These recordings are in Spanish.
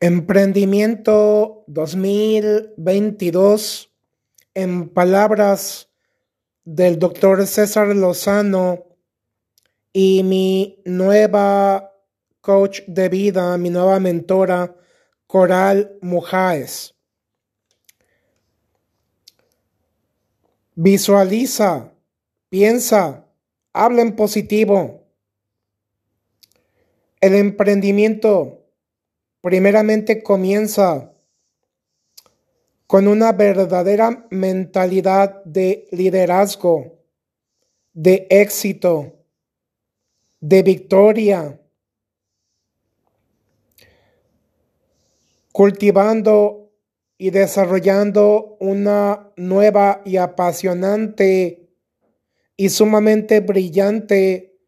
Emprendimiento 2022, en palabras del doctor César Lozano y mi nueva coach de vida, mi nueva mentora, Coral Mujáez. Visualiza, piensa, habla en positivo. El emprendimiento primeramente comienza con una verdadera mentalidad de liderazgo, de éxito, de victoria, cultivando y desarrollando una nueva y apasionante y sumamente brillante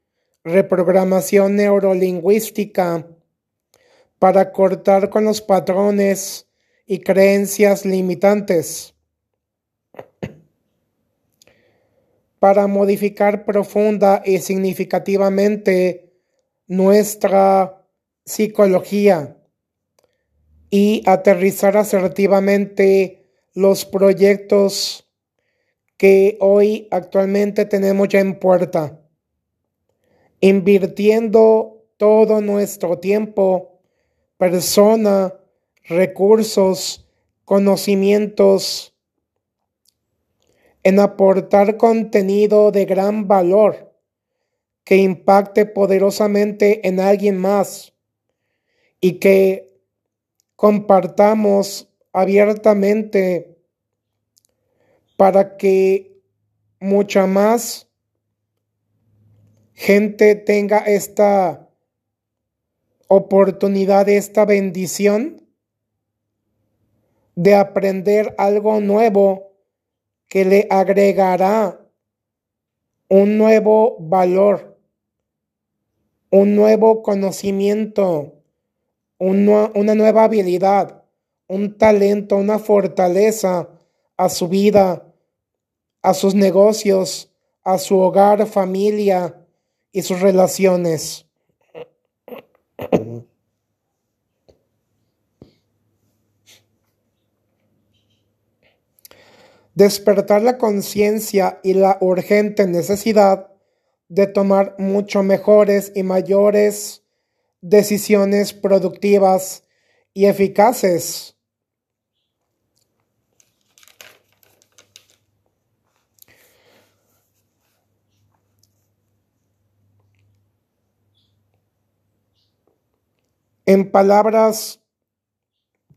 reprogramación neurolingüística para cortar con los patrones y creencias limitantes, para modificar profunda y significativamente nuestra psicología y aterrizar asertivamente los proyectos que hoy actualmente tenemos ya en puerta, invirtiendo todo nuestro tiempo persona, recursos, conocimientos, en aportar contenido de gran valor que impacte poderosamente en alguien más y que compartamos abiertamente para que mucha más gente tenga esta oportunidad, esta bendición de aprender algo nuevo que le agregará un nuevo valor, un nuevo conocimiento, una nueva habilidad, un talento, una fortaleza a su vida, a sus negocios, a su hogar, familia y sus relaciones. Despertar la conciencia y la urgente necesidad de tomar mucho mejores y mayores decisiones productivas y eficaces. En palabras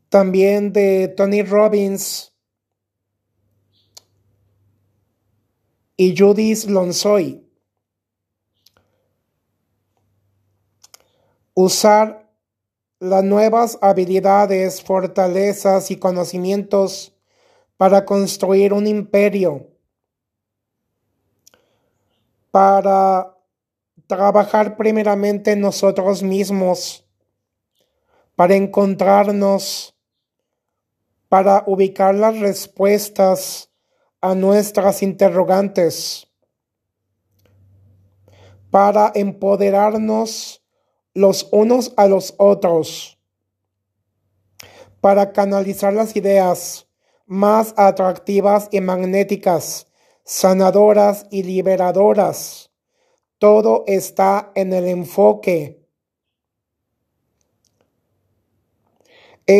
también de Tony Robbins y Judith Lonsoy, usar las nuevas habilidades, fortalezas y conocimientos para construir un imperio, para trabajar primeramente nosotros mismos para encontrarnos, para ubicar las respuestas a nuestras interrogantes, para empoderarnos los unos a los otros, para canalizar las ideas más atractivas y magnéticas, sanadoras y liberadoras. Todo está en el enfoque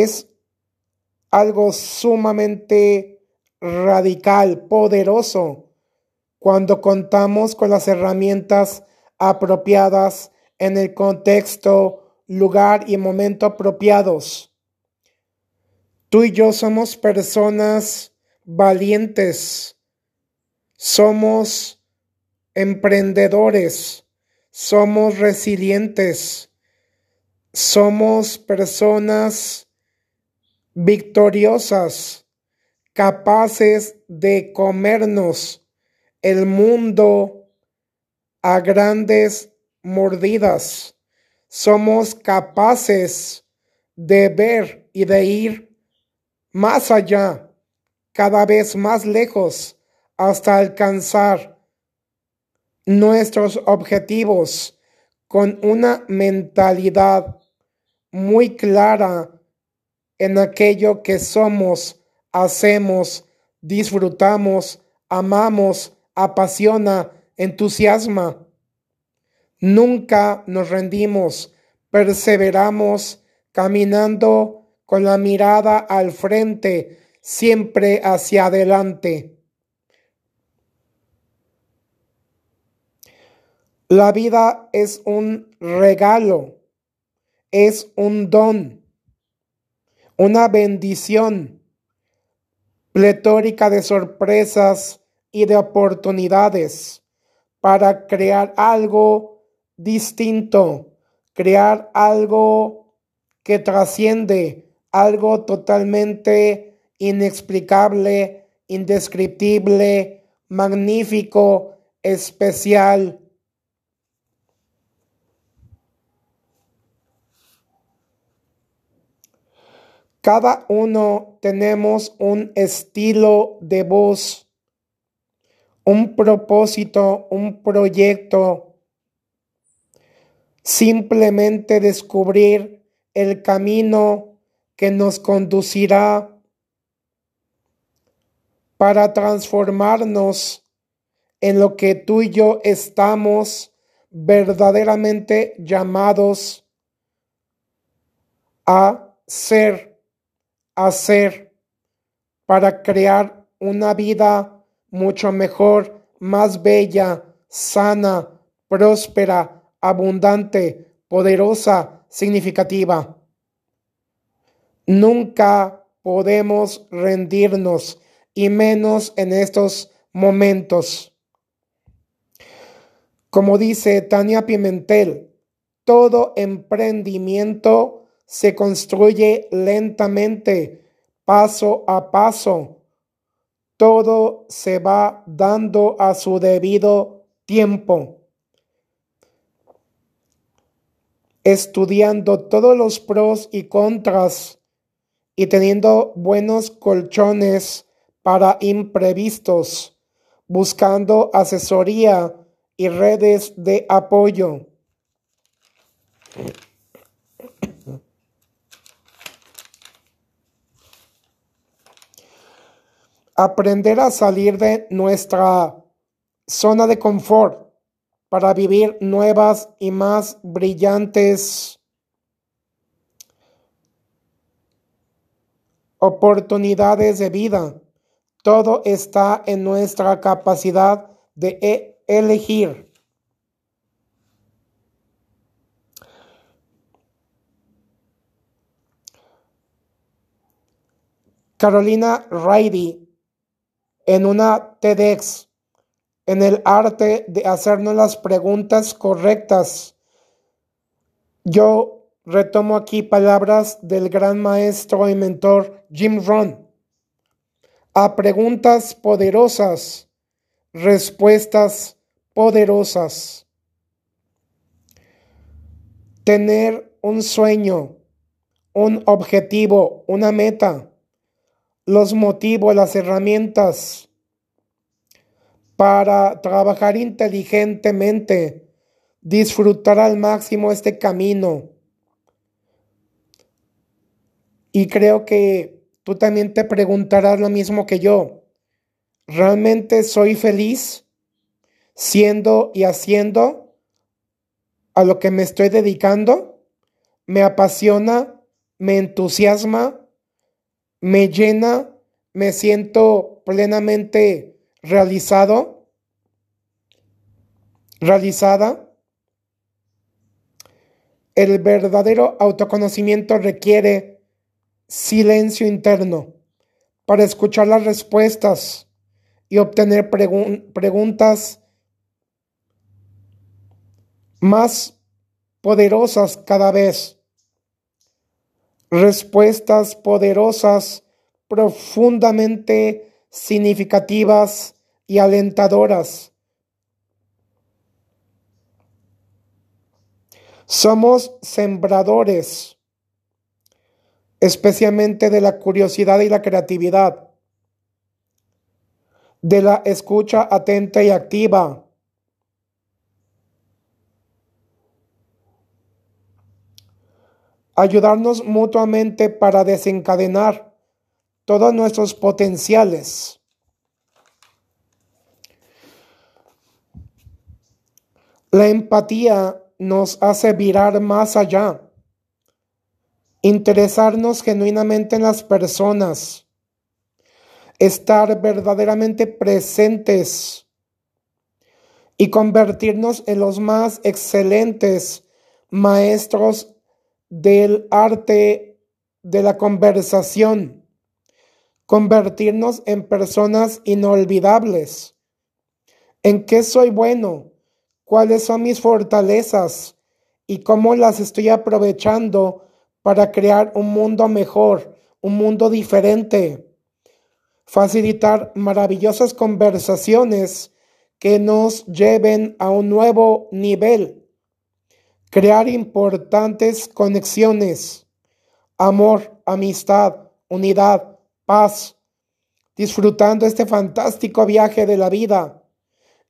es algo sumamente radical, poderoso, cuando contamos con las herramientas apropiadas en el contexto, lugar y momento apropiados. Tú y yo somos personas valientes, somos emprendedores, somos resilientes, somos personas victoriosas, capaces de comernos el mundo a grandes mordidas. Somos capaces de ver y de ir más allá, cada vez más lejos, hasta alcanzar nuestros objetivos con una mentalidad muy clara en aquello que somos, hacemos, disfrutamos, amamos, apasiona, entusiasma. Nunca nos rendimos, perseveramos caminando con la mirada al frente, siempre hacia adelante. La vida es un regalo, es un don, una bendición pletórica de sorpresas y de oportunidades para crear algo distinto, crear algo que trasciende, algo totalmente inexplicable, indescriptible, magnífico, especial. Cada uno tenemos un estilo de voz, un propósito, un proyecto. Simplemente descubrir el camino que nos conducirá para transformarnos en lo que tú y yo estamos verdaderamente llamados a ser hacer para crear una vida mucho mejor, más bella, sana, próspera, abundante, poderosa, significativa. Nunca podemos rendirnos y menos en estos momentos. Como dice Tania Pimentel, todo emprendimiento se construye lentamente, paso a paso. Todo se va dando a su debido tiempo. Estudiando todos los pros y contras y teniendo buenos colchones para imprevistos, buscando asesoría y redes de apoyo. Aprender a salir de nuestra zona de confort para vivir nuevas y más brillantes oportunidades de vida. Todo está en nuestra capacidad de e-, elegir. Carolina Riley en una TEDx, en el arte de hacernos las preguntas correctas. Yo retomo aquí palabras del gran maestro y mentor Jim Rohn. A preguntas poderosas, respuestas poderosas. Tener un sueño, un objetivo, una meta los motivos, las herramientas para trabajar inteligentemente, disfrutar al máximo este camino. Y creo que tú también te preguntarás lo mismo que yo. ¿Realmente soy feliz siendo y haciendo a lo que me estoy dedicando? ¿Me apasiona? ¿Me entusiasma? Me llena, me siento plenamente realizado, realizada. El verdadero autoconocimiento requiere silencio interno para escuchar las respuestas y obtener preguntas más poderosas cada vez respuestas poderosas, profundamente significativas y alentadoras. Somos sembradores, especialmente de la curiosidad y la creatividad, de la escucha atenta y activa, ayudarnos mutuamente para desencadenar todos nuestros potenciales. La empatía nos hace virar más allá, interesarnos genuinamente en las personas, estar verdaderamente presentes y convertirnos en los más excelentes maestros del arte de la conversación, convertirnos en personas inolvidables. ¿En qué soy bueno? ¿Cuáles son mis fortalezas? ¿Y cómo las estoy aprovechando para crear un mundo mejor, un mundo diferente? Facilitar maravillosas conversaciones que nos lleven a un nuevo nivel. Crear importantes conexiones, amor, amistad, unidad, paz, disfrutando este fantástico viaje de la vida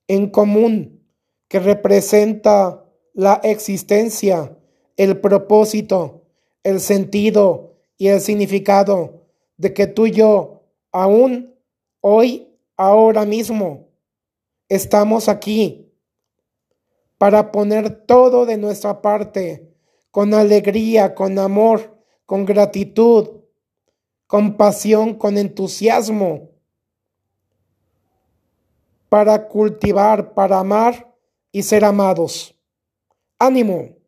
en común que representa la existencia, el propósito, el sentido y el significado de que tú y yo, aún hoy, ahora mismo, estamos aquí para poner todo de nuestra parte, con alegría, con amor, con gratitud, con pasión, con entusiasmo, para cultivar, para amar y ser amados. Ánimo.